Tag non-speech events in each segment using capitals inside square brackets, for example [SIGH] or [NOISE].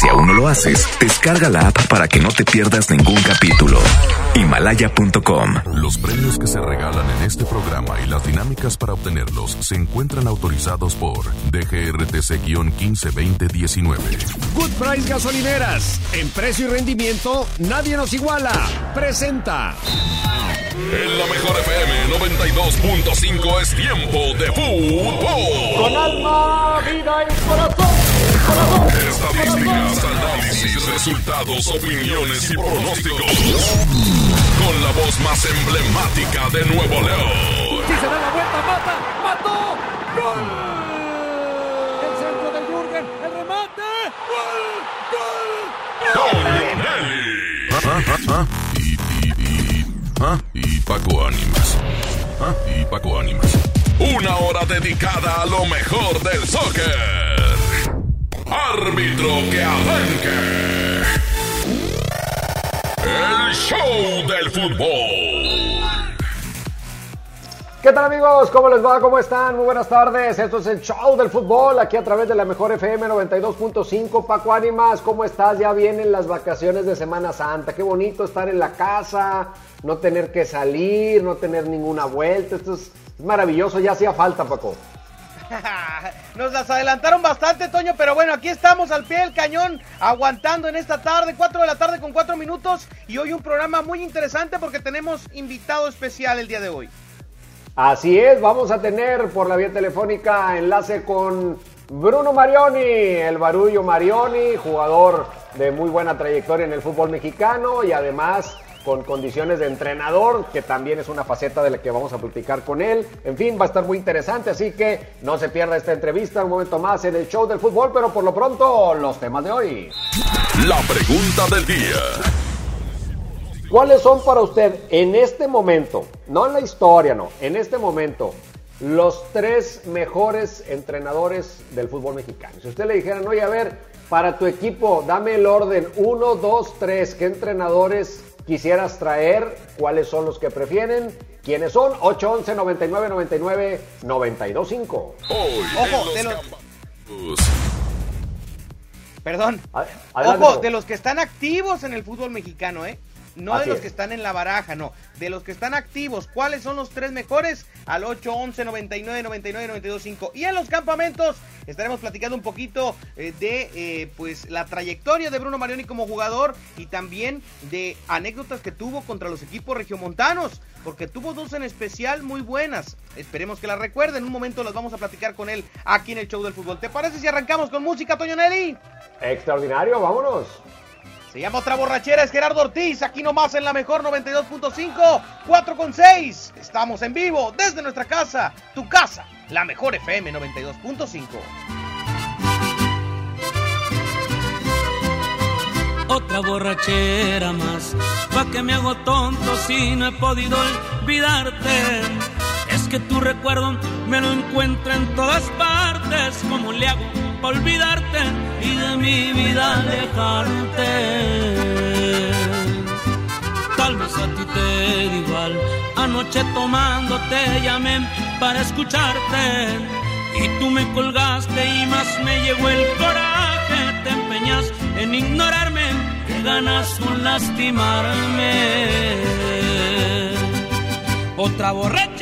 Si aún no lo haces, descarga la app para que no te pierdas ningún capítulo. Himalaya.com. Los premios que se regalan en este programa y las dinámicas para obtenerlos se encuentran autorizados por DGRTC-152019. Good Price Gasolineras. En precio y rendimiento, nadie nos iguala. Presenta. En la mejor FM 92.5 es tiempo de fútbol. Con alma, vida y corazón. Estadísticas, análisis, resultados, opiniones y pronósticos. Con la voz más emblemática de Nuevo León. Si se da la vuelta, mata, mató. ¡Gol! El centro de Jürgen, el remate. ¡Gol! ¡Gol! Y, ¿ah? y Paco Ánimas. ¿Ah? Y Paco Ánimas. Una hora dedicada a lo mejor del soccer. Árbitro que arranque. El show del fútbol. ¿Qué tal amigos? ¿Cómo les va? ¿Cómo están? Muy buenas tardes. Esto es el show del fútbol aquí a través de la mejor FM 92.5. Paco Ánimas, ¿cómo estás? Ya vienen las vacaciones de Semana Santa. Qué bonito estar en la casa, no tener que salir, no tener ninguna vuelta. Esto es maravilloso. Ya hacía falta, Paco. [LAUGHS] Nos las adelantaron bastante, Toño, pero bueno, aquí estamos al pie del cañón, aguantando en esta tarde, 4 de la tarde con 4 minutos, y hoy un programa muy interesante porque tenemos invitado especial el día de hoy. Así es, vamos a tener por la vía telefónica enlace con Bruno Marioni, el barullo Marioni, jugador de muy buena trayectoria en el fútbol mexicano y además con condiciones de entrenador, que también es una faceta de la que vamos a platicar con él. En fin, va a estar muy interesante, así que no se pierda esta entrevista un momento más en el show del fútbol, pero por lo pronto los temas de hoy. La pregunta del día. ¿Cuáles son para usted en este momento, no en la historia, no, en este momento, los tres mejores entrenadores del fútbol mexicano? Si usted le dijera, no, a ver, para tu equipo, dame el orden, uno, dos, tres, ¿qué entrenadores quisieras traer, cuáles son los que prefieren, quiénes son, 811 99 99 925. Ojo, de los... Perdón. Ojo, de los que están activos en el fútbol mexicano, ¿eh? No de los que están en la baraja, no. De los que están activos. ¿Cuáles son los tres mejores? Al 8, 11, 99, 99, 92, 5. Y en los campamentos estaremos platicando un poquito eh, de eh, pues la trayectoria de Bruno Marioni como jugador y también de anécdotas que tuvo contra los equipos regiomontanos. Porque tuvo dos en especial muy buenas. Esperemos que las recuerden. En un momento las vamos a platicar con él aquí en el show del fútbol. ¿Te parece si arrancamos con música, Toño Nelly? Extraordinario, vámonos. Se llama otra borrachera, es Gerardo Ortiz, aquí nomás en la mejor 92.5, 4 con 6. Estamos en vivo desde nuestra casa, tu casa, la mejor FM 92.5. Otra borrachera más, pa' que me hago tonto si no he podido olvidarte. Es que tu recuerdo me lo encuentro en todas partes, como le hago olvidarte y de mi vida alejarte. Tal vez a ti te da igual, anoche tomando te llamé para escucharte y tú me colgaste y más me llegó el coraje, te empeñas en ignorarme, que ganas con lastimarme. Otra borrachera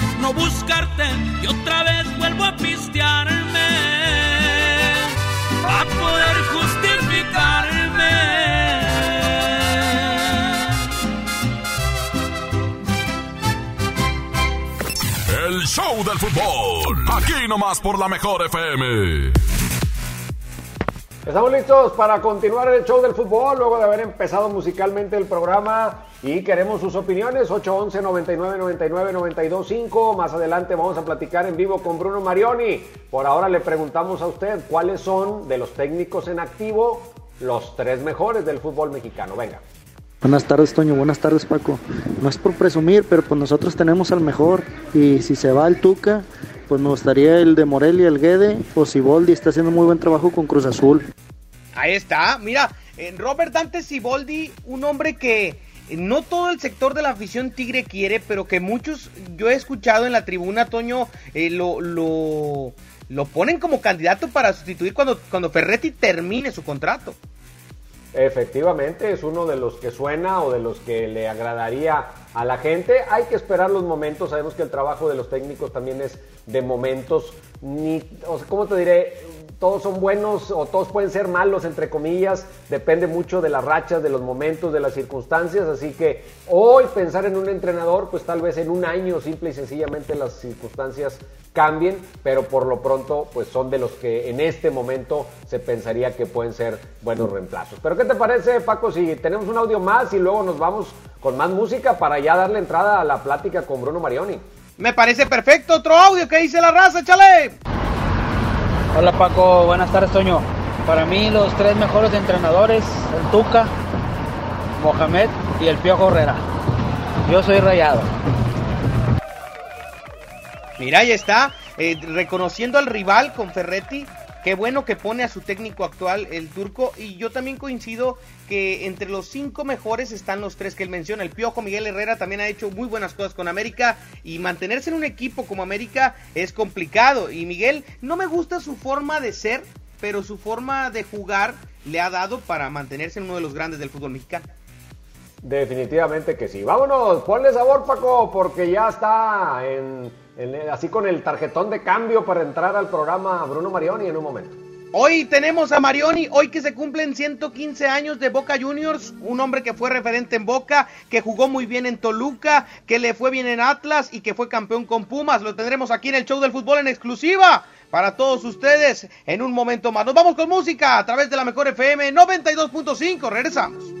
no buscarte y otra vez vuelvo a pistearme a poder justificarme. El show del fútbol, aquí nomás por la mejor FM. Estamos listos para continuar el show del fútbol luego de haber empezado musicalmente el programa y queremos sus opiniones 811 99 99 925. Más adelante vamos a platicar en vivo con Bruno Marioni. Por ahora le preguntamos a usted cuáles son de los técnicos en activo los tres mejores del fútbol mexicano. Venga. Buenas tardes, Toño. Buenas tardes, Paco. No es por presumir, pero pues nosotros tenemos al mejor. Y si se va el Tuca, pues me gustaría el de Morelia, el Guede, o Siboldi está haciendo muy buen trabajo con Cruz Azul. Ahí está, mira, Robert Dante Siboldi, un hombre que no todo el sector de la afición tigre quiere, pero que muchos, yo he escuchado en la tribuna, Toño, eh, lo, lo, lo ponen como candidato para sustituir cuando, cuando Ferretti termine su contrato. Efectivamente, es uno de los que suena o de los que le agradaría a la gente. Hay que esperar los momentos. Sabemos que el trabajo de los técnicos también es de momentos. Ni, o sea, ¿Cómo te diré? Todos son buenos o todos pueden ser malos, entre comillas. Depende mucho de las rachas, de los momentos, de las circunstancias. Así que hoy pensar en un entrenador, pues tal vez en un año simple y sencillamente las circunstancias cambien, pero por lo pronto pues son de los que en este momento se pensaría que pueden ser buenos reemplazos. Pero ¿qué te parece Paco si tenemos un audio más y luego nos vamos con más música para ya darle entrada a la plática con Bruno Marioni? Me parece perfecto, otro audio que dice la raza, chale. Hola Paco, buenas tardes Toño. Para mí los tres mejores entrenadores, el Tuca, Mohamed y el Piojo Herrera. Yo soy rayado. Mira, ahí está, eh, reconociendo al rival con Ferretti. Qué bueno que pone a su técnico actual, el turco. Y yo también coincido que entre los cinco mejores están los tres que él menciona. El Piojo Miguel Herrera también ha hecho muy buenas cosas con América. Y mantenerse en un equipo como América es complicado. Y Miguel, no me gusta su forma de ser, pero su forma de jugar le ha dado para mantenerse en uno de los grandes del fútbol mexicano. Definitivamente que sí. Vámonos, ponle sabor Paco, porque ya está en así con el tarjetón de cambio para entrar al programa Bruno Marioni en un momento. Hoy tenemos a Marioni, hoy que se cumplen 115 años de Boca Juniors, un hombre que fue referente en Boca, que jugó muy bien en Toluca, que le fue bien en Atlas y que fue campeón con Pumas. Lo tendremos aquí en el show del fútbol en exclusiva para todos ustedes en un momento más. Nos vamos con música a través de la mejor FM 92.5. Regresamos.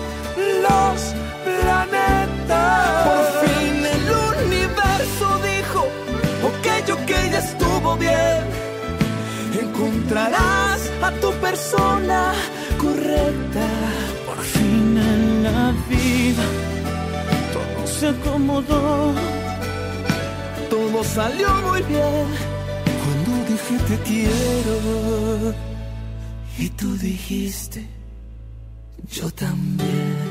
persona correcta. Por fin en la vida todo se acomodó. Todo salió muy bien cuando dije te quiero. Y tú dijiste, yo también.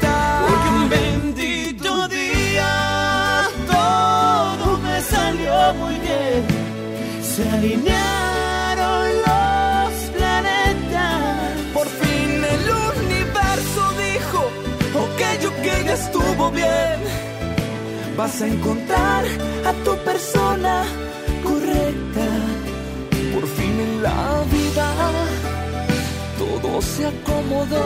Bendito día todo me salió muy bien. Se alinearon los planetas. Por fin el universo dijo, ok, que ya estuvo bien. Vas a encontrar a tu persona correcta. Por fin en la vida todo se acomodó,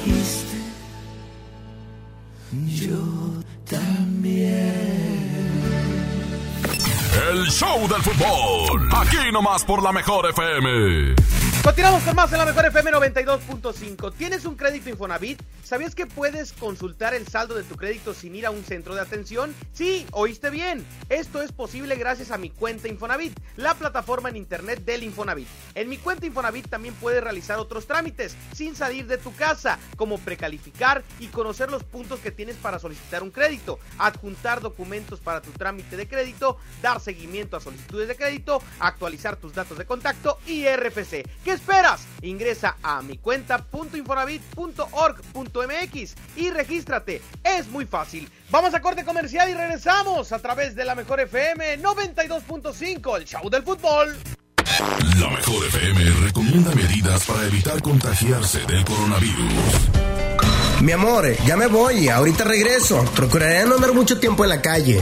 show del fútbol. Aquí nomás por la mejor FM. Continuamos con más en la mejor FM 92.5. ¿Tienes un crédito Infonavit? ¿Sabías que puedes consultar el saldo de tu crédito sin ir a un centro de atención? Sí, oíste bien. Esto es posible gracias a mi cuenta Infonavit, la plataforma en internet del Infonavit. En mi cuenta Infonavit también puedes realizar otros trámites sin salir de tu casa, como precalificar y conocer los puntos que tienes para solicitar un crédito, adjuntar documentos para tu trámite de crédito, dar seguimiento a solicitudes de crédito, actualizar tus datos de contacto y RFC. ¿Qué esperas? Ingresa a mi cuenta.infonavit.org.mx y regístrate. Es muy fácil. Vamos a corte comercial y regresamos a través de la mejor FM 92.5, el show del fútbol. La mejor FM recomienda medidas para evitar contagiarse del coronavirus. Mi amor, ya me voy, ahorita regreso. Procuraré no andar mucho tiempo en la calle.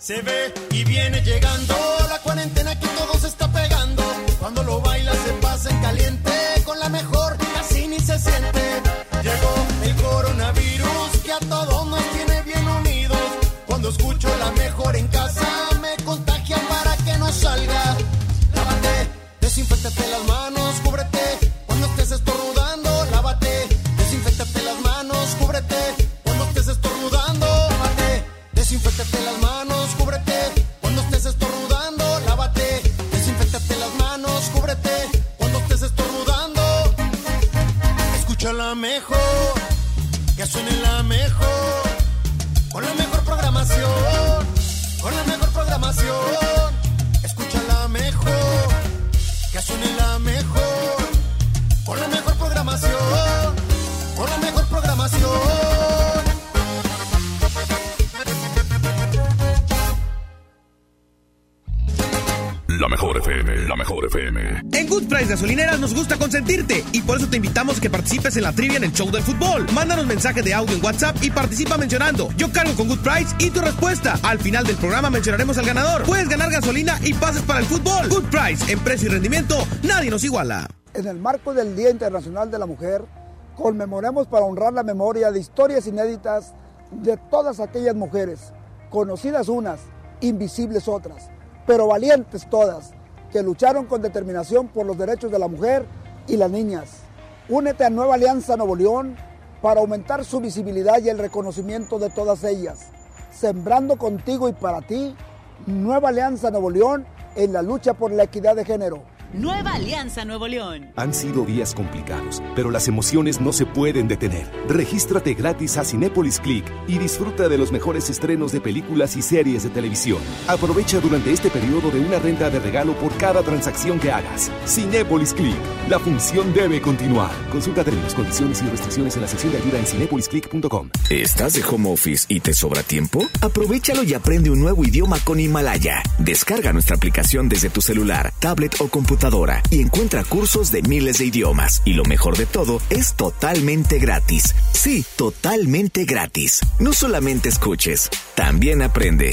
Se ve y viene llegando la cuarentena que todo se está pegando. Cuando lo baila se pasa en caliente con la mejor casi ni se siente. Llegó el coronavirus que a todos nos tiene bien unidos. Cuando escucho la mejor en participes en la trivia en el show del fútbol. Mándanos mensaje de audio en WhatsApp y participa mencionando Yo cargo con Good Price y tu respuesta. Al final del programa mencionaremos al ganador. Puedes ganar gasolina y pases para el fútbol. Good Price, en precio y rendimiento, nadie nos iguala. En el marco del Día Internacional de la Mujer, conmemoremos para honrar la memoria de historias inéditas de todas aquellas mujeres, conocidas unas, invisibles otras, pero valientes todas, que lucharon con determinación por los derechos de la mujer y las niñas. Únete a Nueva Alianza Nuevo León para aumentar su visibilidad y el reconocimiento de todas ellas, sembrando contigo y para ti Nueva Alianza Nuevo León en la lucha por la equidad de género. Nueva Alianza Nuevo León. Han sido días complicados, pero las emociones no se pueden detener. Regístrate gratis a Cinépolis Click y disfruta de los mejores estrenos de películas y series de televisión. Aprovecha durante este periodo de una renta de regalo por cada transacción que hagas. Cinépolis Click. La función debe continuar. Consulta términos, condiciones y restricciones en la sección de ayuda en cinépolisclick.com. ¿Estás de home office y te sobra tiempo? Aprovechalo y aprende un nuevo idioma con Himalaya. Descarga nuestra aplicación desde tu celular, tablet o computadora y encuentra cursos de miles de idiomas. Y lo mejor de todo, es totalmente gratis. Sí, totalmente gratis. No solamente escuches, también aprende.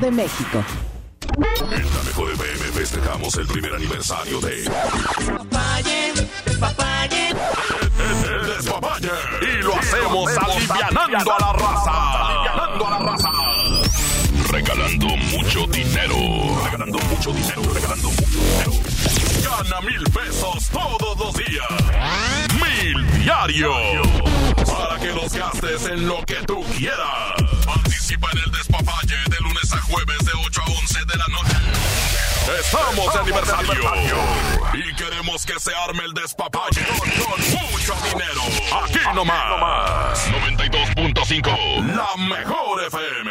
de México. En la mejor FM festejamos el primer aniversario de. Despapalle, despapalle. El despapalle. Y lo hacemos alivianando a la raza. Alivianando a la raza. Regalando mucho dinero. Regalando mucho dinero. Regalando mucho dinero. Gana mil pesos todos los días. Mil diario. Para que los gastes en lo que tú quieras. Estamos de aniversario. Y queremos que se arme el despapalle con mucho dinero. Aquí nomás. 92.5. La mejor FM.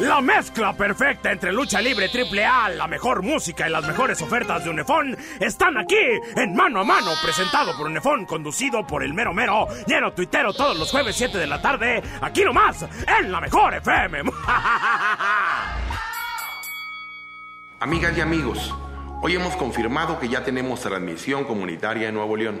La mezcla perfecta entre lucha libre triple A, la mejor música y las mejores ofertas de Unefón están aquí en Mano a Mano, presentado por Unefón, conducido por el mero mero, lleno tuitero todos los jueves 7 de la tarde, aquí nomás, en la mejor FM. [LAUGHS] Amigas y amigos, hoy hemos confirmado que ya tenemos transmisión comunitaria en Nuevo León.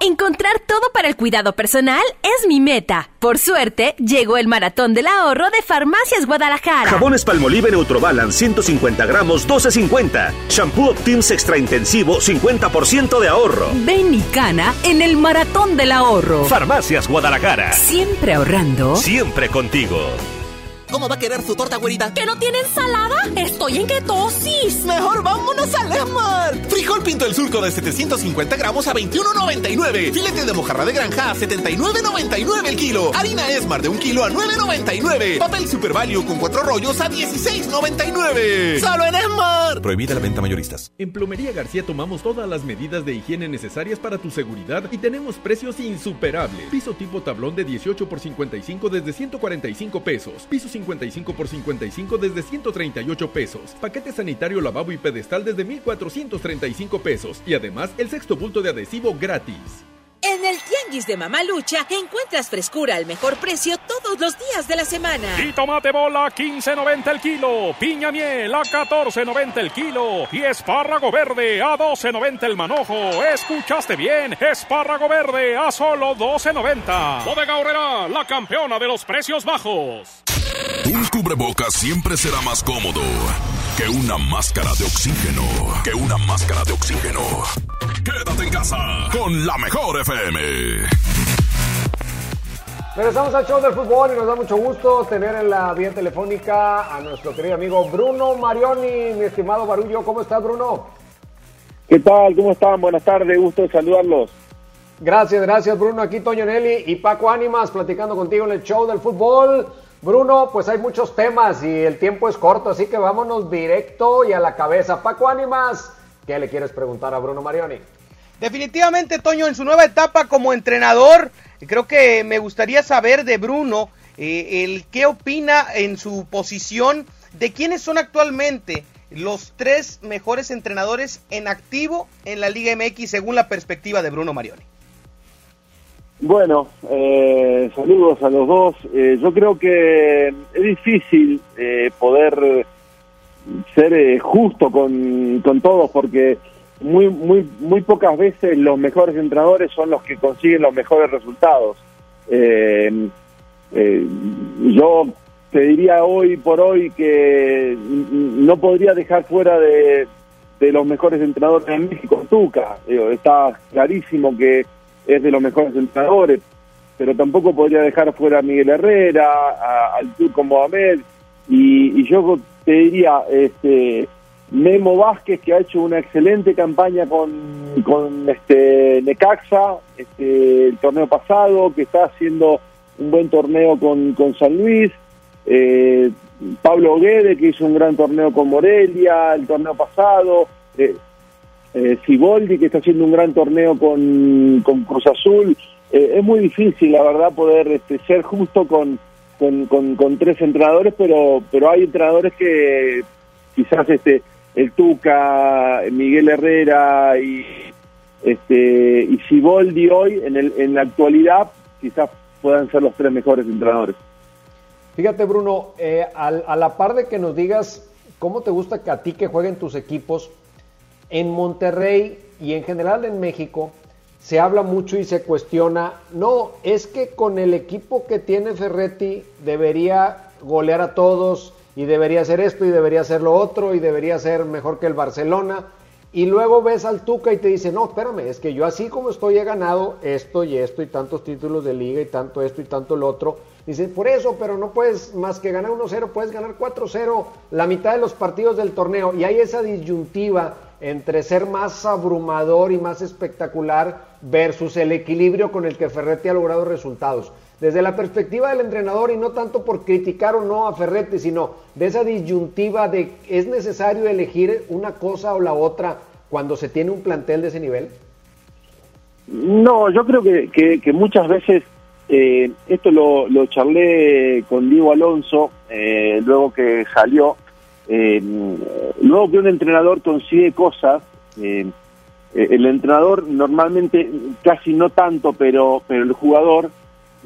Encontrar todo para el cuidado personal es mi meta. Por suerte, llegó el maratón del ahorro de Farmacias Guadalajara. Jabones Palmolive Neutrobalance 150 gramos 12.50. Shampoo Optims Extra Intensivo 50% de ahorro. Ven y cana en el maratón del ahorro. Farmacias Guadalajara. Siempre ahorrando. Siempre contigo. ¿Cómo va a querer su torta, güerita? ¿Que no tiene ensalada? Estoy en ketosis. Mejor vámonos a Lemar. Frijol pinto el surco de 750 gramos a 21.99. Filete de mojarra de granja a 79.99 el kilo. Harina Esmar de un kilo a 9.99. Papel Super Value con cuatro rollos a 16.99. ¡Solo en Esmar! Prohibida la venta mayoristas. En Plomería García tomamos todas las medidas de higiene necesarias para tu seguridad y tenemos precios insuperables. Piso tipo tablón de 18 por 55 desde 145 pesos. Piso 55 por 55 desde 138 pesos. Paquete sanitario lavabo y pedestal desde 1435 pesos. Y además el sexto bulto de adhesivo gratis. En el Tianguis de Mamalucha encuentras frescura al mejor precio todos los días de la semana. Y tomate bola 15.90 el kilo, piña miel a 14.90 el kilo y espárrago verde a 12.90 el manojo. ¿Escuchaste bien? Espárrago verde a solo 12.90. Bodega Horrera, la campeona de los precios bajos. Un cubrebocas siempre será más cómodo que una máscara de oxígeno. Que una máscara de oxígeno. Quédate en casa con la mejor FM. Regresamos al show del fútbol y nos da mucho gusto tener en la vía telefónica a nuestro querido amigo Bruno Marioni, mi estimado Barullo. ¿Cómo estás, Bruno? ¿Qué tal? ¿Cómo están? Buenas tardes, gusto de saludarlos. Gracias, gracias, Bruno. Aquí Toño Nelly y Paco Ánimas platicando contigo en el show del fútbol. Bruno, pues hay muchos temas y el tiempo es corto, así que vámonos directo y a la cabeza. Paco Ánimas, ¿qué le quieres preguntar a Bruno Marioni? Definitivamente, Toño, en su nueva etapa como entrenador, creo que me gustaría saber de Bruno eh, el qué opina en su posición de quiénes son actualmente los tres mejores entrenadores en activo en la Liga MX según la perspectiva de Bruno Marioni. Bueno, eh, saludos a los dos. Eh, yo creo que es difícil eh, poder ser justo con, con todos porque muy, muy, muy pocas veces los mejores entrenadores son los que consiguen los mejores resultados. Eh, eh, yo te diría hoy por hoy que no podría dejar fuera de, de los mejores entrenadores en México, Tuca. está clarísimo que es de los mejores entrenadores, pero tampoco podría dejar fuera a Miguel Herrera, al Turco Mohamed, y, y yo te diría, este, Memo Vázquez, que ha hecho una excelente campaña con, con este Necaxa, este, el torneo pasado, que está haciendo un buen torneo con, con San Luis, eh, Pablo Guede, que hizo un gran torneo con Morelia el torneo pasado, eh, eh que está haciendo un gran torneo con, con Cruz Azul. Eh, es muy difícil, la verdad, poder este, ser justo con, con, con, con, tres entrenadores, pero, pero hay entrenadores que quizás este el Tuca, Miguel Herrera y este y Siboldi hoy en, el, en la actualidad quizás puedan ser los tres mejores entrenadores. Fíjate Bruno, eh, a, a, la par de que nos digas cómo te gusta que a ti que jueguen tus equipos, en Monterrey y en general en México se habla mucho y se cuestiona, no, es que con el equipo que tiene Ferretti debería golear a todos, y debería hacer esto y debería hacer lo otro y debería ser mejor que el Barcelona. Y luego ves al Tuca y te dice, no, espérame, es que yo así como estoy he ganado esto y esto y tantos títulos de liga y tanto esto y tanto lo otro. Dice, por eso, pero no puedes más que ganar 1-0, puedes ganar 4-0 la mitad de los partidos del torneo. Y hay esa disyuntiva entre ser más abrumador y más espectacular versus el equilibrio con el que Ferretti ha logrado resultados desde la perspectiva del entrenador y no tanto por criticar o no a Ferretti, sino de esa disyuntiva de es necesario elegir una cosa o la otra cuando se tiene un plantel de ese nivel? No, yo creo que, que, muchas veces, eh, esto lo, lo, charlé con Diego Alonso, eh, luego que salió, eh, luego que un entrenador consigue cosas, el entrenador normalmente, casi no tanto, pero, pero el jugador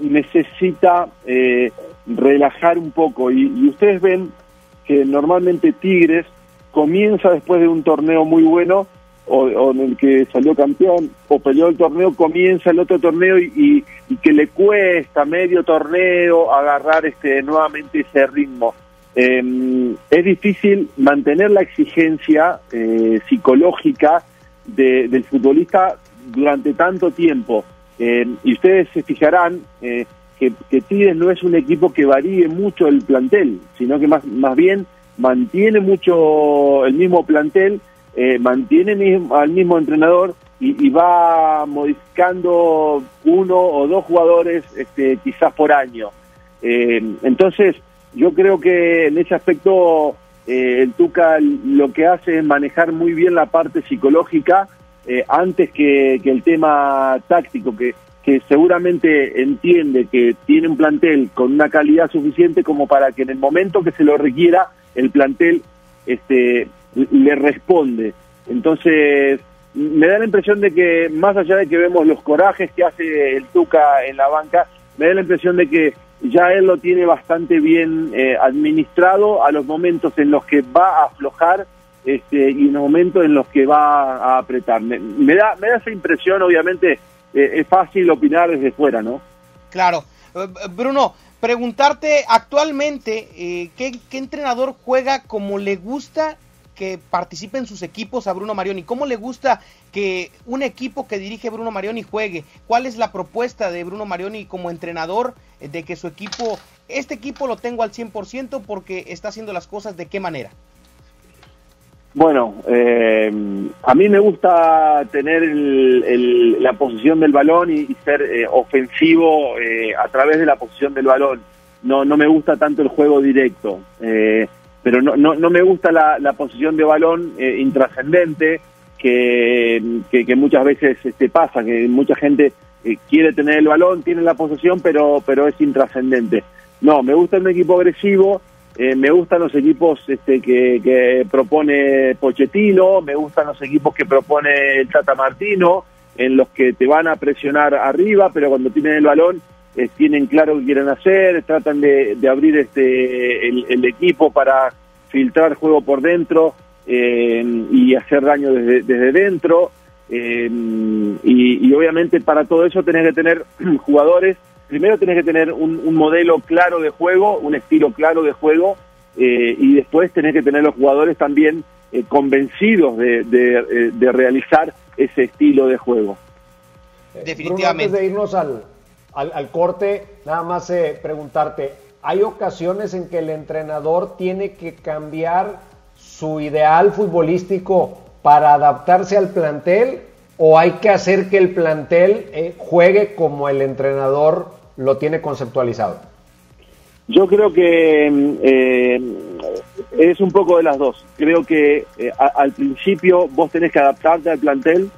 necesita eh, relajar un poco. Y, ustedes ven que normalmente Tigres comienza después de un torneo muy bueno o, en el que salió campeón o peleó el torneo, comienza el otro torneo y, que le cuesta medio torneo agarrar este nuevamente ese ritmo. Em, es difícil mantener la exigencia eh, psicológica del futbolista durante tanto tiempo. Eh, y ustedes se fijarán eh, que, que, Tigres no es un equipo que varíe mucho el plantel, sino que más, más bien mantiene mucho el mismo plantel, eh, mantiene al mismo entrenador y, va modificando uno o dos jugadores este, quizás por año. entonces, yo creo que en ese aspecto el Tuca lo que hace es manejar muy bien la parte psicológica eh, antes que, el tema táctico, que, que seguramente entiende que tiene un plantel con una calidad suficiente como para que en el momento que se lo requiera, el plantel este, le responde. Entonces, me da la impresión de que, más allá de que vemos los corajes que hace el Tuca en la banca, me da la impresión de que ya él lo tiene bastante bien eh, administrado a los momentos en los que va a aflojar este, y en los momentos en los que va a apretar. Me, da, me da esa impresión, obviamente, eh, es fácil opinar desde fuera, ¿no? Claro. Eh, Bruno, preguntarte actualmente, eh, ¿qué, entrenador juega como le gusta que participe en sus equipos a Bruno Marioni? ¿Cómo le gusta que un equipo que dirige Bruno Marioni juegue? ¿Cuál es la propuesta de Bruno Marioni como entrenador de que su equipo, este equipo lo tengo al 100% porque está haciendo las cosas de qué manera? Bueno, eh, a mí me gusta tener la posición del balón y, ser eh, ofensivo eh, a través de la posición del balón. No, no me gusta tanto el juego directo, pero no, no, me gusta la, posición de balón intrascendente que, que, muchas veces este, pasa, que mucha gente quiere tener el balón, tiene la posesión, pero, pero es intrascendente. No, me gusta un equipo agresivo eh, me gustan los equipos este, que, propone Pochettino, me gustan los equipos que propone el Tata Martino, en los que te van a presionar arriba, pero cuando tienen el balón eh, tienen claro qué quieren hacer, tratan de, abrir este el, equipo para filtrar juego por dentro. y hacer daño desde, desde dentro. y, obviamente para todo eso tenés que tener [CLEARS THROAT] jugadores, primero tenés que tener un, modelo claro de juego, un estilo claro de juego, y después tenés que tener los jugadores también convencidos de, de realizar ese estilo de juego. Definitivamente. antes de irnos al, al, corte, nada más eh, preguntarte, ¿hay ocasiones en que el entrenador tiene que cambiar su ideal futbolístico para adaptarse al plantel o hay que hacer que el plantel eh, juegue como el entrenador lo tiene conceptualizado? Yo creo que eh, es un poco de las dos. Creo que al principio vos tenés que adaptarte al plantel.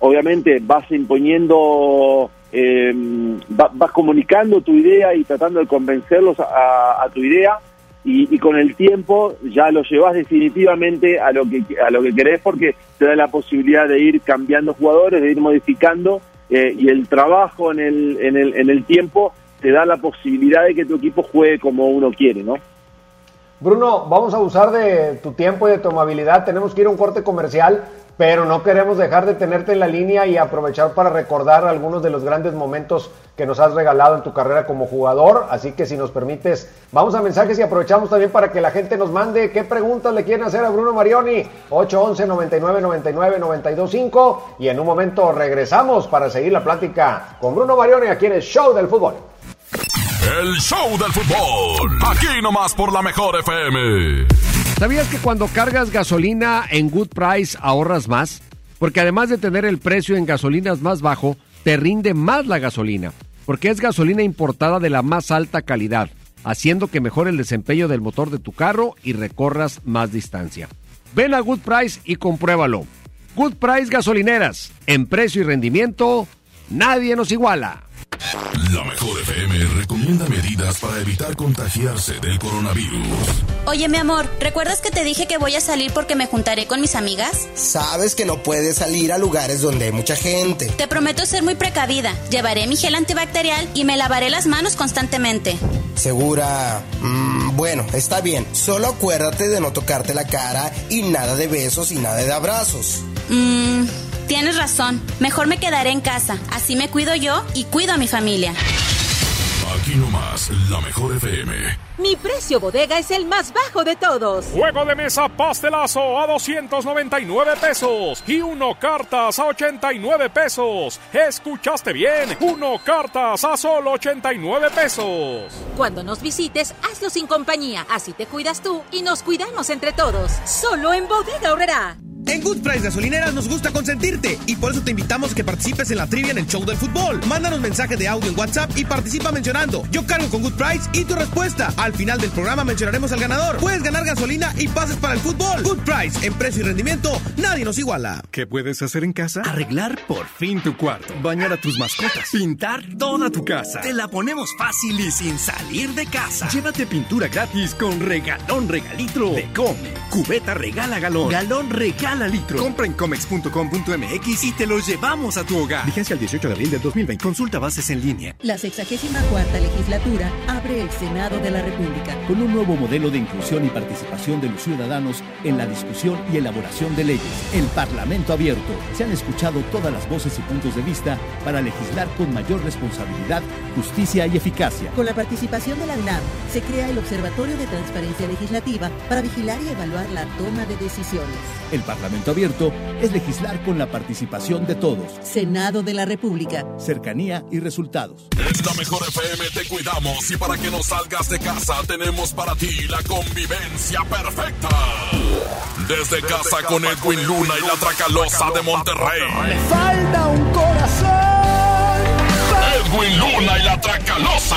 obviamente vas imponiendo eh, vas comunicando tu idea y tratando de convencerlos a, tu idea y, con el tiempo ya lo llevas definitivamente a lo que a lo que querés porque te da la posibilidad de ir cambiando jugadores, de ir modificando eh, y el trabajo en el, en el en el tiempo te da la posibilidad de que tu equipo juegue como uno quiere, ¿no? Bruno, vamos a usar de tu tiempo y de tu amabilidad. Tenemos que ir a un corte comercial, pero no queremos dejar de tenerte en la línea y aprovechar para recordar algunos de los grandes momentos que nos has regalado en tu carrera como jugador. Así que si nos permites, vamos a mensajes y aprovechamos también para que la gente nos mande qué preguntas le quieren hacer a Bruno Marioni. 811 99 99 925 y en un momento regresamos para seguir la plática con Bruno Marioni aquí en el Show del Fútbol. El Show del Fútbol, aquí nomás por la mejor FM. ¿Sabías que cuando cargas gasolina en Good Price ahorras más? Porque además de tener el precio en gasolinas más bajo, te rinde más la gasolina, porque es gasolina importada de la más alta calidad, haciendo que mejore el desempeño del motor de tu carro y recorras más distancia. Ven a Good Price y compruébalo. Good Price Gasolineras, en precio y rendimiento, nadie nos iguala. La mejor FM recomienda medidas para evitar contagiarse del coronavirus. Oye, mi amor, ¿recuerdas que te dije que voy a salir porque me juntaré con mis amigas? Sabes que no puedes salir a lugares donde hay mucha gente. Te prometo ser muy precavida. Llevaré mi gel antibacterial y me lavaré las manos constantemente. ¿Segura? Mm, bueno, está bien. Solo acuérdate de no tocarte la cara y nada de besos y nada de abrazos. Mmm Tienes razón. Mejor me quedaré en casa. Así me cuido yo y cuido a mi familia. Aquí nomás, la mejor FM. Mi precio bodega es el más bajo de todos. Juego de mesa pastelazo a 299 pesos y uno cartas a 89 pesos. ¿Escuchaste bien? Uno cartas a solo 89 pesos. Cuando nos visites, hazlo sin compañía. Así te cuidas tú y nos cuidamos entre todos. Solo en Bodega Horrera. En Good Price Gasolineras nos gusta consentirte y por eso te invitamos a que participes en la trivia en el show del fútbol. Mándanos mensaje de audio en WhatsApp y participa mencionando Yo cargo con Good Price y tu respuesta. Al final del programa mencionaremos al ganador. Puedes ganar gasolina y pases para el fútbol. Good Price, en precio y rendimiento, nadie nos iguala. ¿Qué puedes hacer en casa? Arreglar por fin tu cuarto, bañar a tus mascotas, pintar toda tu casa. Te la ponemos fácil y sin salir de casa. Llévate pintura gratis con regalón regalitro de Come. Cubeta regala galón. Galón regala la litro. Compra en comex.com.mx y te lo llevamos a tu hogar. Vigencia el 18 de abril del 2020. Consulta bases en línea. La 64 legislatura abre el Senado de la República. Con un nuevo modelo de inclusión y participación de los ciudadanos en la discusión y elaboración de leyes. El Parlamento abierto. Se han escuchado todas las voces y puntos de vista para legislar con mayor responsabilidad, justicia y eficacia. Con la participación de la UNAM, se crea el Observatorio de Transparencia Legislativa para vigilar y evaluar la toma de decisiones. El Parlamento abierto es legislar con la participación de todos. Senado de la República. Cercanía y resultados. En la mejor FM te cuidamos y para que no salgas de casa tenemos para ti la convivencia perfecta. Desde, casa, con Edwin Luna y la Tracalosa de Monterrey. Me falta un corazón. Edwin Luna y la Tracalosa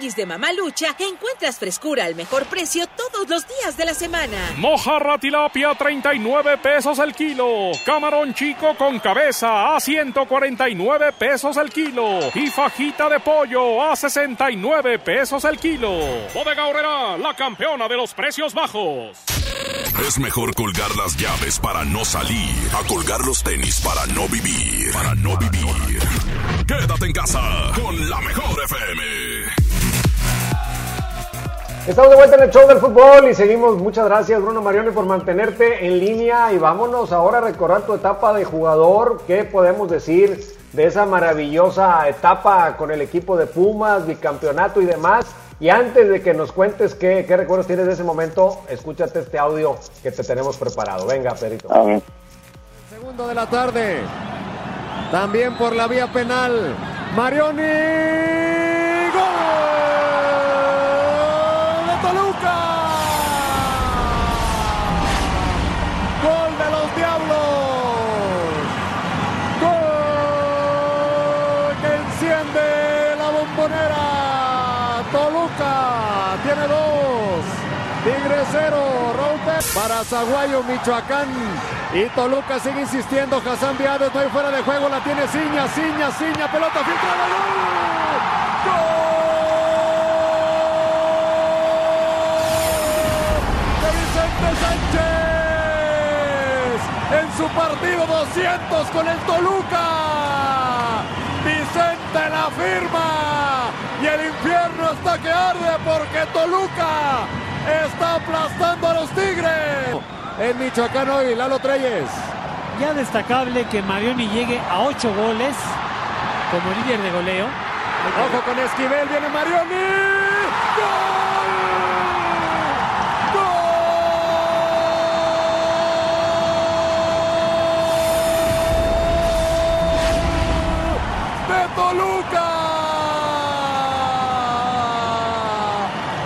Tianguis de Mamalucha encuentras frescura al mejor precio todos los días de la semana. Mojarra tilapia 39 pesos el kilo. Camarón chico con cabeza a 149 pesos el kilo. Y fajita de pollo a 69 pesos el kilo. Bodega Horrera, la campeona de los precios bajos. Es mejor colgar las llaves para no salir, a colgar los tenis para no vivir. Para no vivir. Quédate en casa con la mejor FM. Estamos de vuelta en el show del fútbol y seguimos. Muchas gracias, Bruno Marioni, por mantenerte en línea. Y vámonos ahora a recordar tu etapa de jugador. ¿Qué podemos decir de esa maravillosa etapa con el equipo de Pumas, bicampeonato y demás? Y antes de que nos cuentes qué, qué recuerdos tienes de ese momento, escúchate este audio que te tenemos preparado. Venga, Perito. Segundo de la tarde. También por la vía penal. Marioni. ¡Gol! ¡Gol de los Diablos! ¡Gol que enciende la bombonera! Toluca tiene dos. Tigre cero. Router para Zaguayo, Michoacán. Y Toluca sigue insistiendo. Hassan Viades no hay fuera de juego. La tiene Ciña, Ciña, Ciña. Pelota filtrada. ¡Gol! De Vicente Sánchez. En su partido 200 con el Toluca. Vicente la firma. Y el infierno está que arde porque Toluca está aplastando a los Tigres. En Michoacán hoy, Lalo Treyes. Ya destacable que Marioni llegue a ocho goles como líder de goleo. Ojo con Esquivel, viene Marioni. ¡Gol! ¡De Toluca!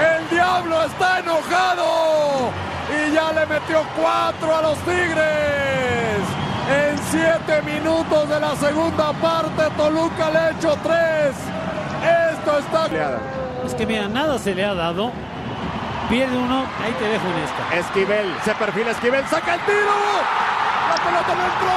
El diablo está enojado y metió cuatro a los Tigres. En siete minutos de la segunda parte, Toluca le ha hecho tres. Esto está... Es que mira, nada se le ha dado. Pierde uno, ahí te dejo en esta. Esquivel, se perfila Esquivel, saca el tiro. La pelota no entró.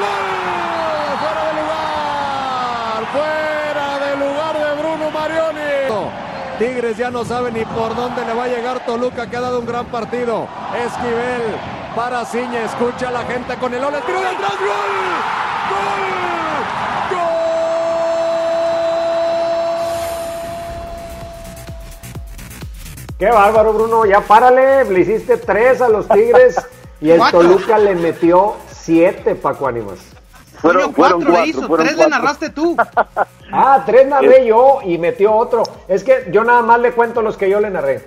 ¡Gol! Fuera de lugar. Fuera de lugar de Bruno Marioni. Tigres ya no sabe ni por dónde le va a llegar Toluca, que ha dado un gran partido. Esquivel para Ciña, escucha a la gente con el ole, tiro de atrás, gol, gol, Qué bárbaro, Bruno. Ya párale. Le hiciste tres a los Tigres y el [LAUGHS] Cuatro. Toluca le metió siete, Paco Ánimas. Fueron, cuatro, le hizo, tres le narraste tú. [LAUGHS] Ah, tres narré yo y metió otro. Es que yo nada más le cuento los que yo le narré.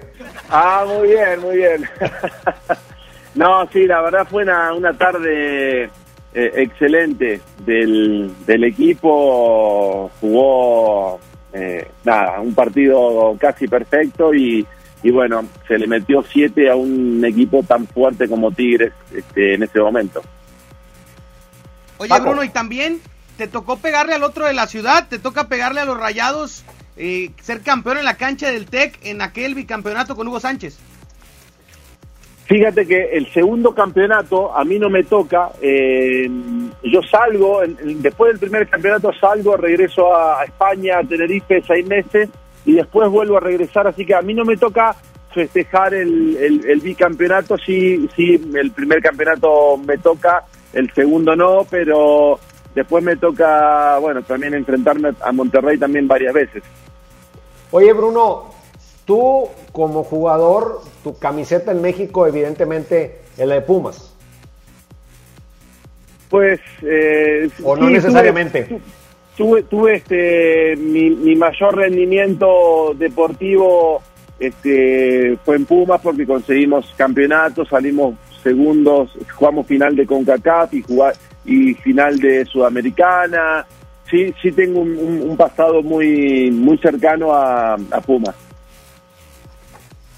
Ah, muy bien, muy bien. [LAUGHS] no, sí, la verdad fue una, una tarde eh, excelente del, del equipo. Jugó, eh, nada, un partido casi perfecto y, y bueno, se le metió siete a un equipo tan fuerte como Tigres este, en ese momento. Oye, Paco. Bruno, y también te tocó pegarle al otro de la ciudad, te toca pegarle a los rayados, eh, ser campeón en la cancha del TEC en aquel bicampeonato con Hugo Sánchez. Fíjate que el segundo campeonato a mí no me toca. eh, yo salgo, en- en- después del primer campeonato salgo, regreso a, a España, a Tenerife, seis meses, y después vuelvo a regresar. Así que a mí no me toca festejar el, el, bicampeonato, sí, sí, el primer campeonato me toca, el segundo no, pero después me toca, bueno, también enfrentarme a Monterrey también varias veces. Oye, Bruno, tú como jugador, tu camiseta en México evidentemente es la de Pumas. Pues... Eh, o no necesariamente. Tuve, tuve, este, mi, mi mayor rendimiento deportivo este, fue en Pumas porque conseguimos campeonatos, salimos segundos, jugamos final de CONCACAF y, jugar, y final de Sudamericana. Sí, sí tengo un, pasado muy, muy cercano a, Pumas.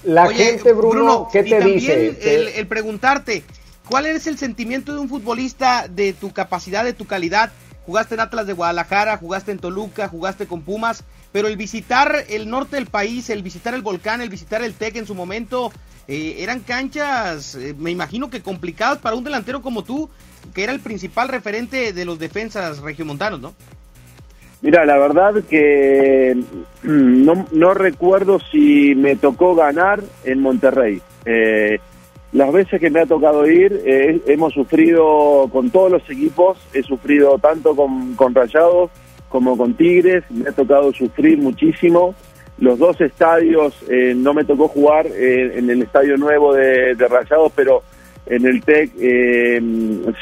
La gente, Bruno, ¿qué te dice? el preguntarte, ¿cuál es el sentimiento de un futbolista de tu capacidad, de tu calidad? Jugaste en Atlas de Guadalajara, jugaste en Toluca, jugaste con Pumas pero el visitar el norte del país, el visitar el volcán, el visitar el TEC en su momento, eh, eran canchas, eh, me imagino que complicadas para un delantero como tú, que era el principal referente de los defensas regiomontanos, ¿no? Mira, la verdad que mm, no, no recuerdo si me tocó ganar en Monterrey. Eh, las veces que me ha tocado ir, hemos sufrido con todos los equipos, he sufrido tanto con, con Rayados como con Tigres, me ha tocado sufrir muchísimo. Los dos estadios, eh, no me tocó jugar eh, en el estadio nuevo de, Rayados, pero en el TEC eh,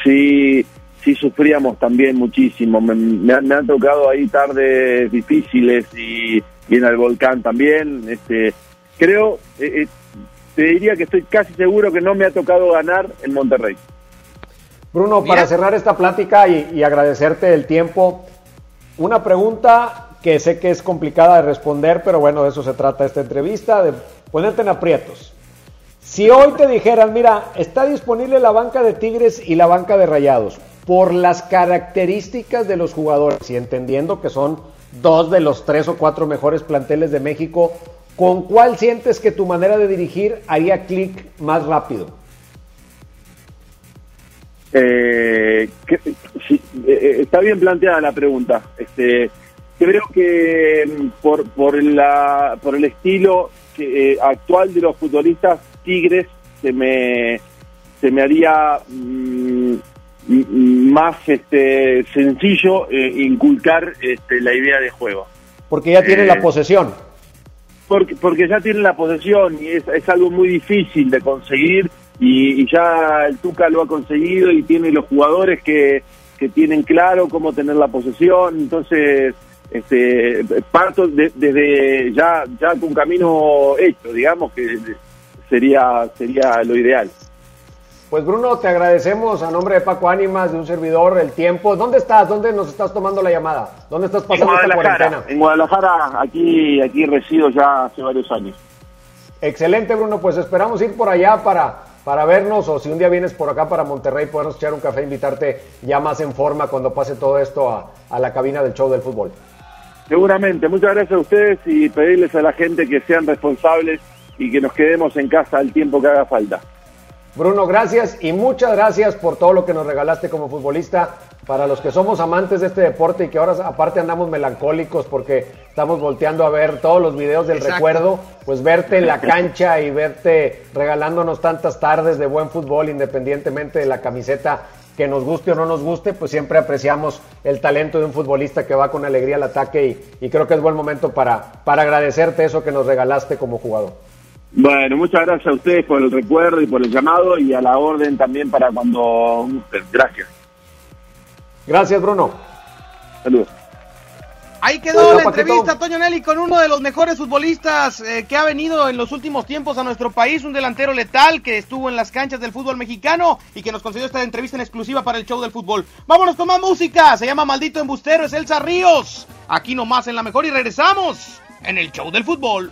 sí, sí sufríamos también muchísimo. Me, han tocado ahí tardes difíciles y, en el volcán también. Este, creo, te diría que estoy casi seguro que no me ha tocado ganar en Monterrey. Bruno, para cerrar esta plática y, y agradecerte el tiempo, una pregunta que sé que es complicada de responder, pero bueno, de eso se trata esta entrevista, de ponerte en aprietos. Si hoy te dijeran, mira, está disponible la banca de Tigres y la banca de Rayados, por las características de los jugadores y entendiendo que son dos de los tres o cuatro mejores planteles de México, ¿con cuál sientes que tu manera de dirigir haría clic más rápido? Eh, sí, eh, está bien planteada la pregunta. Este, creo que mm, por, por, la, por el estilo que, eh, actual de los futbolistas, Tigres se me, se me haría mm, más este, sencillo inculcar este, la idea de juego. Porque ya tienen la posesión. Porque, porque ya tienen la posesión y es, es algo muy difícil de conseguir y, ya el Tuca lo ha conseguido y tiene los jugadores que, que tienen claro cómo tener la posesión, entonces este parto desde ya ya con camino hecho, digamos que sería sería lo ideal. Pues Bruno, te agradecemos a nombre de Paco Ánimas, de un servidor, el tiempo. ¿Dónde estás? ¿Dónde nos estás tomando la llamada? ¿Dónde estás pasando esta cuarentena? En Guadalajara, aquí, aquí resido ya hace varios años. Excelente, Bruno. Pues esperamos ir por allá para para vernos o si un día vienes por acá para Monterrey, podernos echar un café, invitarte ya más en forma cuando pase todo esto a, a la cabina del show del fútbol. Seguramente, muchas gracias a ustedes y pedirles a la gente que sean responsables y que nos quedemos en casa el tiempo que haga falta. Bruno, gracias y muchas gracias por todo lo que nos regalaste como futbolista. Para los que somos amantes de este deporte y que ahora aparte andamos melancólicos porque estamos volteando a ver todos los videos del recuerdo, pues verte en la [LAUGHS] cancha y verte regalándonos tantas tardes de buen fútbol independientemente de la camiseta que nos guste o no nos guste, pues siempre apreciamos el talento de un futbolista que va con alegría al ataque y, y creo que es buen momento para, para agradecerte eso que nos regalaste como jugador. Bueno, muchas gracias a ustedes por el recuerdo y por el llamado y a la orden también para cuando Gracias. Gracias, Bruno. Saludos. Ahí quedó la entrevista, Toño Nelly, con uno de los mejores futbolistas eh, que ha venido en los últimos tiempos a nuestro país, un delantero letal que estuvo en las canchas del fútbol mexicano y que nos concedió esta entrevista en exclusiva para el show del fútbol. Vámonos con más música, se llama Maldito Embustero, es Elsa Ríos. Aquí nomás en la mejor y regresamos en el show del fútbol.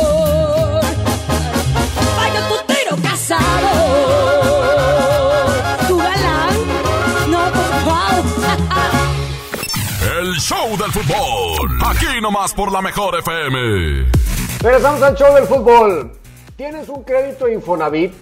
Fútbol. Aquí nomás por la mejor FM. Regresamos al show del fútbol. ¿Tienes un crédito Infonavit?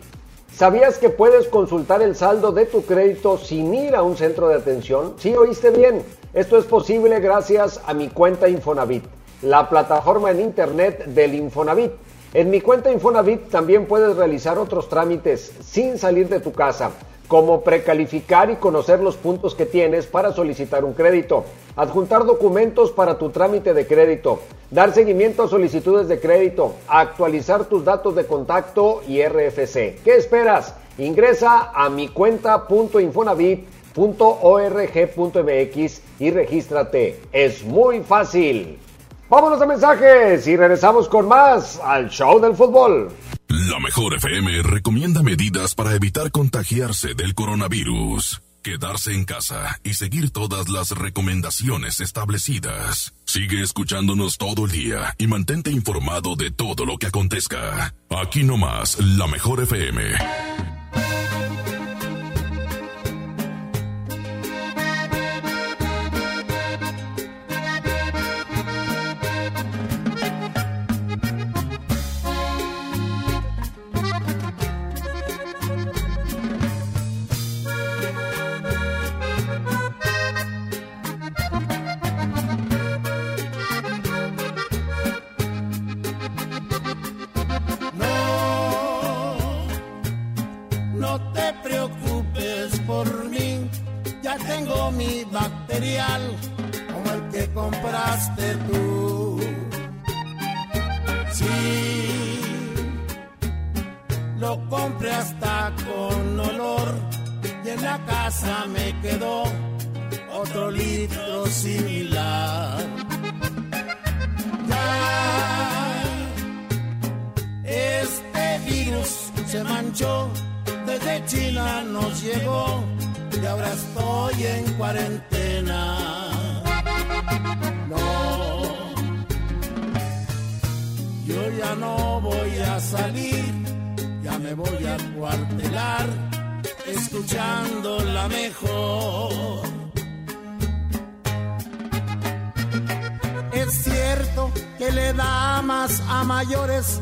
¿Sabías que puedes consultar el saldo de tu crédito sin ir a un centro de atención? Sí, oíste bien. Esto es posible gracias a mi cuenta Infonavit, la plataforma en internet del Infonavit. En mi cuenta Infonavit también puedes realizar otros trámites sin salir de tu casa, como precalificar y conocer los puntos que tienes para solicitar un crédito, adjuntar documentos para tu trámite de crédito, dar seguimiento a solicitudes de crédito, actualizar tus datos de contacto y RFC. ¿Qué esperas? Ingresa a mi cuenta.infonavit.org.mx y regístrate. Es muy fácil. Vámonos a mensajes y regresamos con más al show del fútbol. La mejor FM recomienda medidas para evitar contagiarse del coronavirus. Quedarse en casa y seguir todas las recomendaciones establecidas. Sigue escuchándonos todo el día y mantente informado de todo lo que acontezca. Aquí nomás, la mejor FM. Se manchó desde China nos llegó y ahora estoy en cuarentena. No, yo ya no voy a salir, ya me voy a cuartelar escuchando la mejor. Es cierto que le da más a mayores,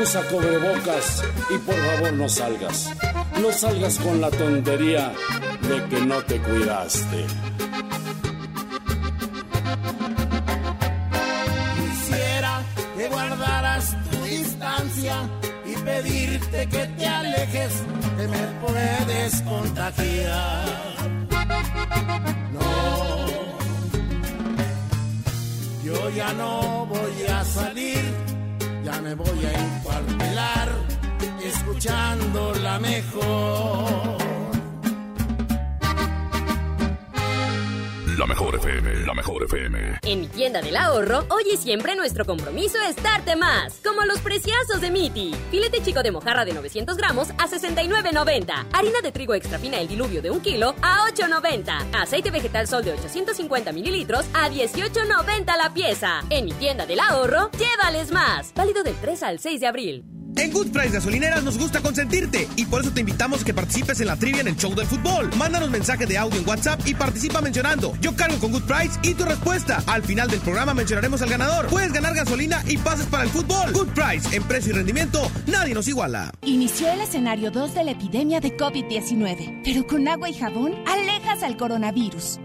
usa cobrebocas y por favor no salgas. No salgas con la tontería de que no te cuidaste. Quisiera que guardaras tu distancia y pedirte que te alejes, que me puedes contagiar. No, yo ya no voy a salir, me voy a encuartelar, escuchando la mejor. La mejor FM, la mejor FM. En mi tienda del ahorro, hoy y siempre nuestro compromiso es darte más. Como los preciazos de Miti. Filete chico de mojarra de 900 gramos a 69.90. Harina de trigo extra fina el diluvio de un kilo a 8.90. Aceite vegetal sol de 850 mililitros a 18.90 la pieza. En mi tienda del ahorro, llévales más. Válido del 3 al 6 de abril. En Good Price Gasolineras nos gusta consentirte y por eso te invitamos que participes en la trivia en el show del fútbol. Mándanos mensaje de audio en WhatsApp y participa mencionando Yo cargo con Good Price y tu respuesta. Al final del programa mencionaremos al ganador. Puedes ganar gasolina y pases para el fútbol. Good Price, en precio y rendimiento, nadie nos iguala. Inició el escenario 2 de la epidemia de COVID-19, pero con agua y jabón alejas al coronavirus.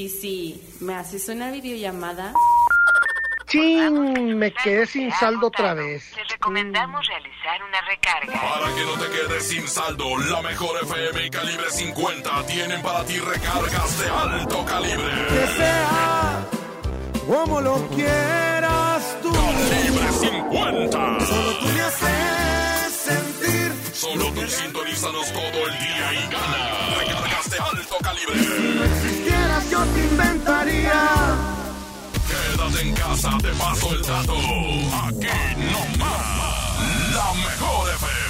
Y si me haces una videollamada. ¡Chin! Me quedé sin saldo otra vez. Te recomendamos realizar una recarga. Para que no te quedes sin saldo, la mejor FM y calibre 50 tienen para ti recargas de alto calibre. Que sea como lo quieras tú. Calibre 50. Solo tú me haces sentir. Solo tú sintonízanos todo el día y gana. Recargas de alto calibre. Inventaría. Quédate en casa, te paso el dato. Aquí no más. La mejor FM 92.5.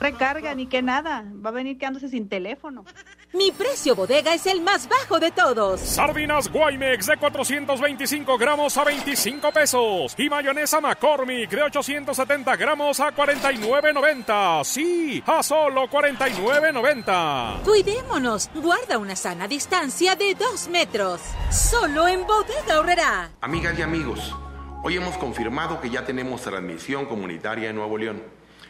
Recarga, ni que nada. Va a venir quedándose sin teléfono. Mi precio bodega es el más bajo de todos. Sardinas Guaymex de 425 gramos a 25 pesos. Y mayonesa McCormick de 870 gramos a 49.90. Sí, a solo 49.90. Cuidémonos. Guarda una sana distancia de 2 metros. Solo en bodega horrera. Amigas y amigos, hoy hemos confirmado que ya tenemos transmisión comunitaria en Nuevo León.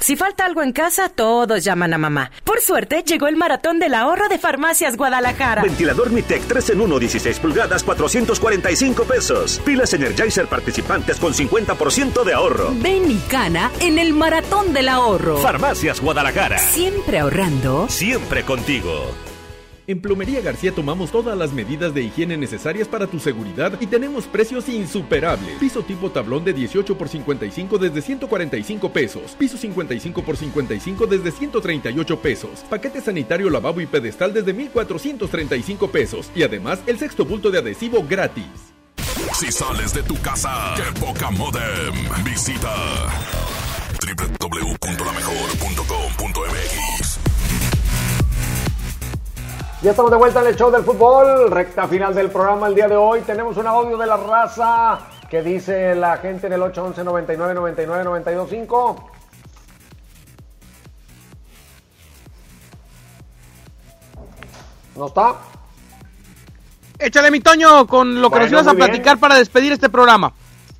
Si falta algo en casa, todos llaman a mamá. Por suerte, llegó el maratón del ahorro de Farmacias Guadalajara. Ventilador Mitec 3 en 1, 16 pulgadas, 445 pesos. Pilas Energizer participantes con 50% de ahorro. Ven y cana en el maratón del ahorro. Farmacias Guadalajara. Siempre ahorrando. Siempre contigo. En Plomería García tomamos todas las medidas de higiene necesarias para tu seguridad y tenemos precios insuperables. Piso tipo tablón de 18 por 55 desde 145 pesos. Piso 55 por 55 desde 138 pesos. Paquete sanitario lavabo y pedestal desde 1435 pesos. Y además el sexto bulto de adhesivo gratis. Si sales de tu casa, qué poca modem. Visita www.lamejor.com.mx. Ya estamos de vuelta en el show del fútbol, recta final del programa el día de hoy. Tenemos un audio de la raza que dice la gente en el 811 99 99 925. ¿No está? Échale mi Toño con lo que nos ibas a platicar para despedir este programa.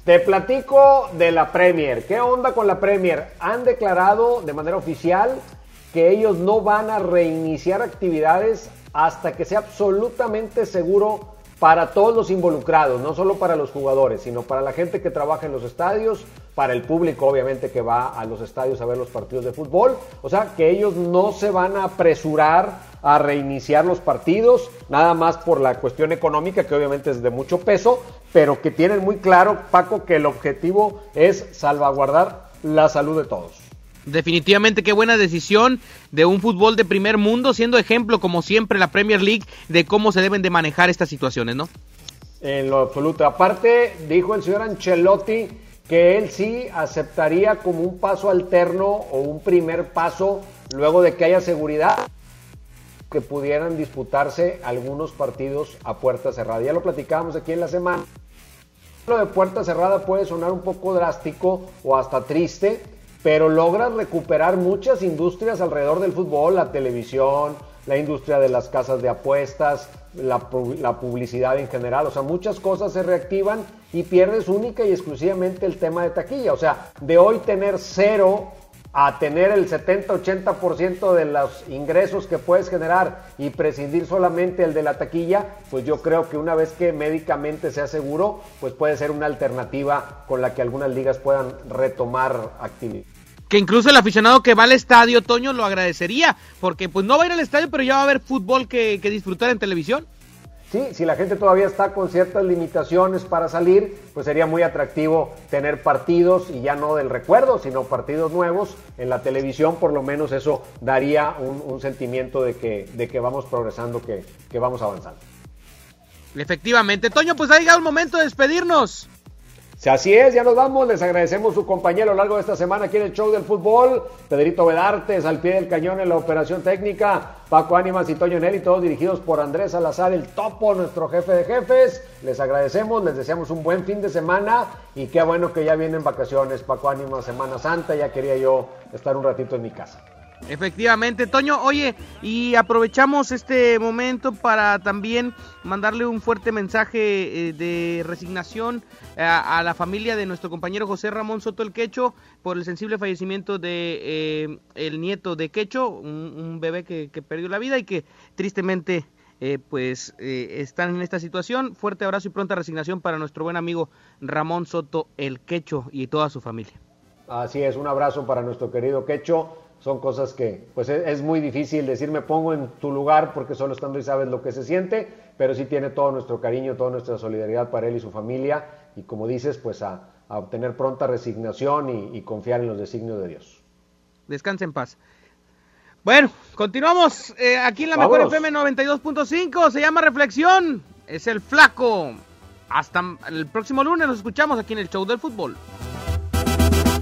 Te platico de la Premier. ¿Qué onda con la Premier? Han declarado de manera oficial que ellos no van a reiniciar actividades hasta que sea absolutamente seguro para todos los involucrados, no solo para los jugadores, sino para la gente que trabaja en los estadios, para el público obviamente que va a los estadios a ver los partidos de fútbol. O sea, que ellos no se van a apresurar a reiniciar los partidos, nada más por la cuestión económica, que obviamente es de mucho peso, pero que tienen muy claro, Paco, que el objetivo es salvaguardar la salud de todos. Definitivamente qué buena decisión de un fútbol de primer mundo, siendo ejemplo como siempre la Premier League de cómo se deben de manejar estas situaciones, ¿no? En lo absoluto. Aparte, dijo el señor Ancelotti que él sí aceptaría como un paso alterno o un primer paso luego de que haya seguridad que pudieran disputarse algunos partidos a puerta cerrada. Ya lo platicábamos aquí en la semana. Lo de puerta cerrada puede sonar un poco drástico o hasta triste, pero logras recuperar muchas industrias alrededor del fútbol, la televisión, la industria de las casas de apuestas, la, publicidad en general, o sea, muchas cosas se reactivan y pierdes única y exclusivamente el tema de taquilla, o sea, de hoy tener cero a tener el 70-80% de los ingresos que puedes generar y prescindir solamente el de la taquilla, pues yo creo que una vez que médicamente sea seguro, pues puede ser una alternativa con la que algunas ligas puedan retomar actividad. Que incluso el aficionado que va al estadio, Toño, lo agradecería, porque pues no va a ir al estadio, pero ya va a haber fútbol que, que disfrutar en televisión. Sí, si la gente todavía está con ciertas limitaciones para salir, pues sería muy atractivo tener partidos y ya no del recuerdo, sino partidos nuevos en la televisión, por lo menos eso daría un, sentimiento de que, de que vamos progresando, que, que vamos avanzando. Efectivamente, Toño, pues ha llegado el momento de despedirnos. Si así es, ya nos vamos. Les agradecemos su compañía a lo largo de esta semana aquí en el show del fútbol. Pedrito Vedartes al pie del cañón en la operación técnica. Paco Ánimas y Toño Nelly, todos dirigidos por Andrés Salazar, el topo, nuestro jefe de jefes. Les agradecemos, les deseamos un buen fin de semana y qué bueno que ya vienen vacaciones. Paco Ánimas, Semana Santa, ya quería yo estar un ratito en mi casa. Efectivamente, Toño, oye, y aprovechamos este momento para también mandarle un fuerte mensaje eh, de resignación a, a, la familia de nuestro compañero José Ramón Soto el Quecho por el sensible fallecimiento de eh, el nieto de Quecho, un, bebé que, perdió la vida y que tristemente eh, pues eh, están en esta situación. Fuerte abrazo y pronta resignación para nuestro buen amigo Ramón Soto el Quecho y toda su familia. Así es, un abrazo para nuestro querido Quecho son cosas que pues es, es, muy difícil decir me pongo en tu lugar porque solo estando ahí sabes lo que se siente, pero sí tiene todo nuestro cariño, toda nuestra solidaridad para él y su familia y como dices pues a, a obtener pronta resignación y, y, confiar en los designios de Dios. Descanse en paz. Bueno, continuamos eh, aquí en la Vámonos. Mejor FM 92.5, se llama Reflexión, es el flaco. Hasta el próximo lunes nos escuchamos aquí en el show del fútbol.